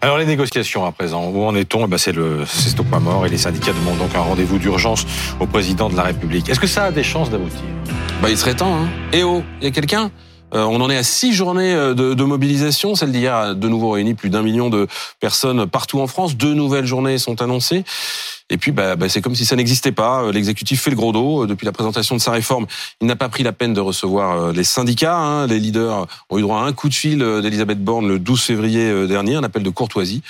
Alors les négociations à présent, où en est-on? Eh ben, C'est le c'est au point mort et les syndicats demandent donc un rendez-vous d'urgence au président de la République. Est-ce que ça a des chances d'aboutir? Bah il serait temps. Hein. Eh oh, il y a quelqu'un? Euh, on en est à six journées euh, de, de mobilisation. Celle d'hier a de nouveau réuni plus d'un million de personnes partout en France. Deux nouvelles journées sont annoncées. Et puis, bah, bah, c'est comme si ça n'existait pas. Euh, l'exécutif fait le gros dos. Depuis la présentation de sa réforme, il n'a pas pris la peine de recevoir les syndicats. Hein. Les leaders ont eu droit à un coup de fil d'Elisabeth Borne le 12 février dernier, un appel de courtoisie.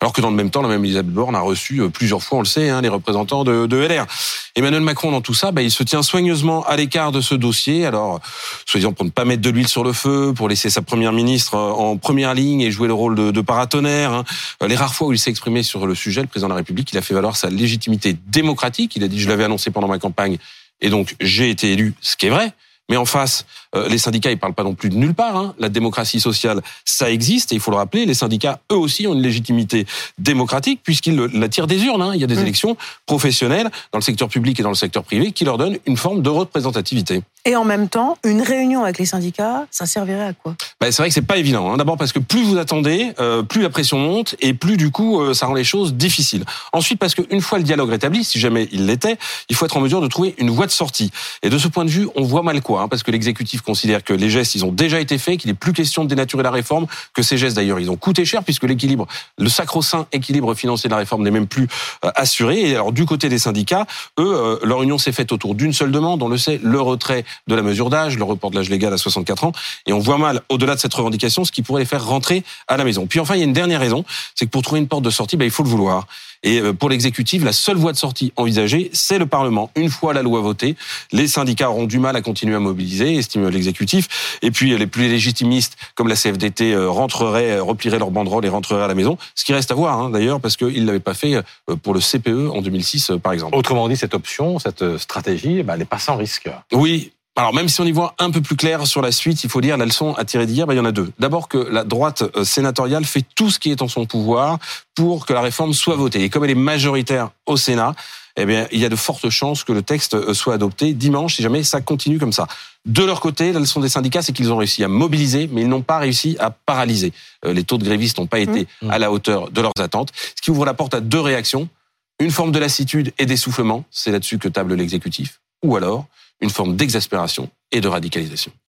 Alors que dans le même temps, la même Elisabeth Borne a reçu plusieurs fois, on le sait, hein, les représentants de, de LR. Emmanuel Macron, dans tout ça, bah, il se tient soigneusement à l'écart de ce dossier. Alors, soi-disant pour ne pas mettre de l'huile sur le feu, pour laisser sa première ministre euh, en première ligne et jouer le rôle de, de paratonnerre. Hein. Euh, les rares fois où il s'est exprimé sur le sujet, le président de la République, il a fait valoir sa légitimité démocratique. Il a dit, je l'avais annoncé pendant ma campagne, et donc j'ai été élu, ce qui est vrai. Mais en face, euh, les syndicats, ils parlent pas non plus de nulle part. Hein. La démocratie sociale, ça existe, et il faut le rappeler, les syndicats, eux aussi, ont une légitimité démocratique, puisqu'ils la tirent des urnes. Hein. Il y a des mmh. élections professionnelles dans le secteur public et dans le secteur privé qui leur donnent une forme de représentativité. Et en même temps, une réunion avec les syndicats, ça servirait à quoi? Bah, C'est vrai que c'est pas évident. Hein. D'abord parce que plus vous attendez, euh, plus la pression monte et plus du coup euh, ça rend les choses difficiles. Ensuite parce qu'une fois le dialogue rétabli, si jamais il l'était, il faut être en mesure de trouver une voie de sortie. Et de ce point de vue, on voit mal quoi, hein, parce que l'exécutif considère que les gestes ils ont déjà été faits, qu'il n'est plus question de dénaturer la réforme, que ces gestes d'ailleurs ils ont coûté cher puisque l'équilibre, le sacro-saint équilibre financier de la réforme n'est même plus euh, assuré. Et alors du côté des syndicats, eux, leur union s'est faite autour d'une seule demande, on le sait, le retrait de la mesure d'âge le report de l'âge légal à 64 ans. Et on voit mal, au-delà de cette revendication, ce qui pourrait les faire rentrer à la maison. Puis enfin, il y a une dernière raison, c'est que pour trouver une porte de sortie, ben, il faut le vouloir. Et euh, pour l'exécutif, la seule voie de sortie envisagée, c'est le Parlement. Une fois la loi votée, les syndicats auront du mal à continuer à mobiliser, estime l'exécutif. Et puis les plus légitimistes, comme la CFDT, euh, rentreraient, euh, replieraient leur banderole et rentreraient à la maison. Ce qui reste à voir, hein, d'ailleurs, parce qu'ils ne l'avaient pas fait pour le CPE en 2006, par exemple. Autrement dit, cette option, cette stratégie, ben, elle n'est pas sans risque. Oui, alors même si on y voit un peu plus clair sur la suite, il faut dire la leçon à tirer d'hier, bah, il y en a deux. D'abord que la droite euh, sénatoriale fait tout ce qui est en son pouvoir pour que la réforme soit votée. Et comme elle est majoritaire au Sénat, eh bien, il y a de fortes chances que le texte euh, soit adopté dimanche si jamais ça continue comme ça. De leur côté, la leçon des syndicats, c'est qu'ils ont réussi à mobiliser, mais ils n'ont pas réussi à paralyser. Euh, les taux de grévistes n'ont pas été mmh. à la hauteur de leurs attentes, ce qui ouvre la porte à deux réactions. Une forme de lassitude et d'essoufflement, c'est là-dessus que table l'exécutif, ou alors une forme d'exaspération et de radicalisation.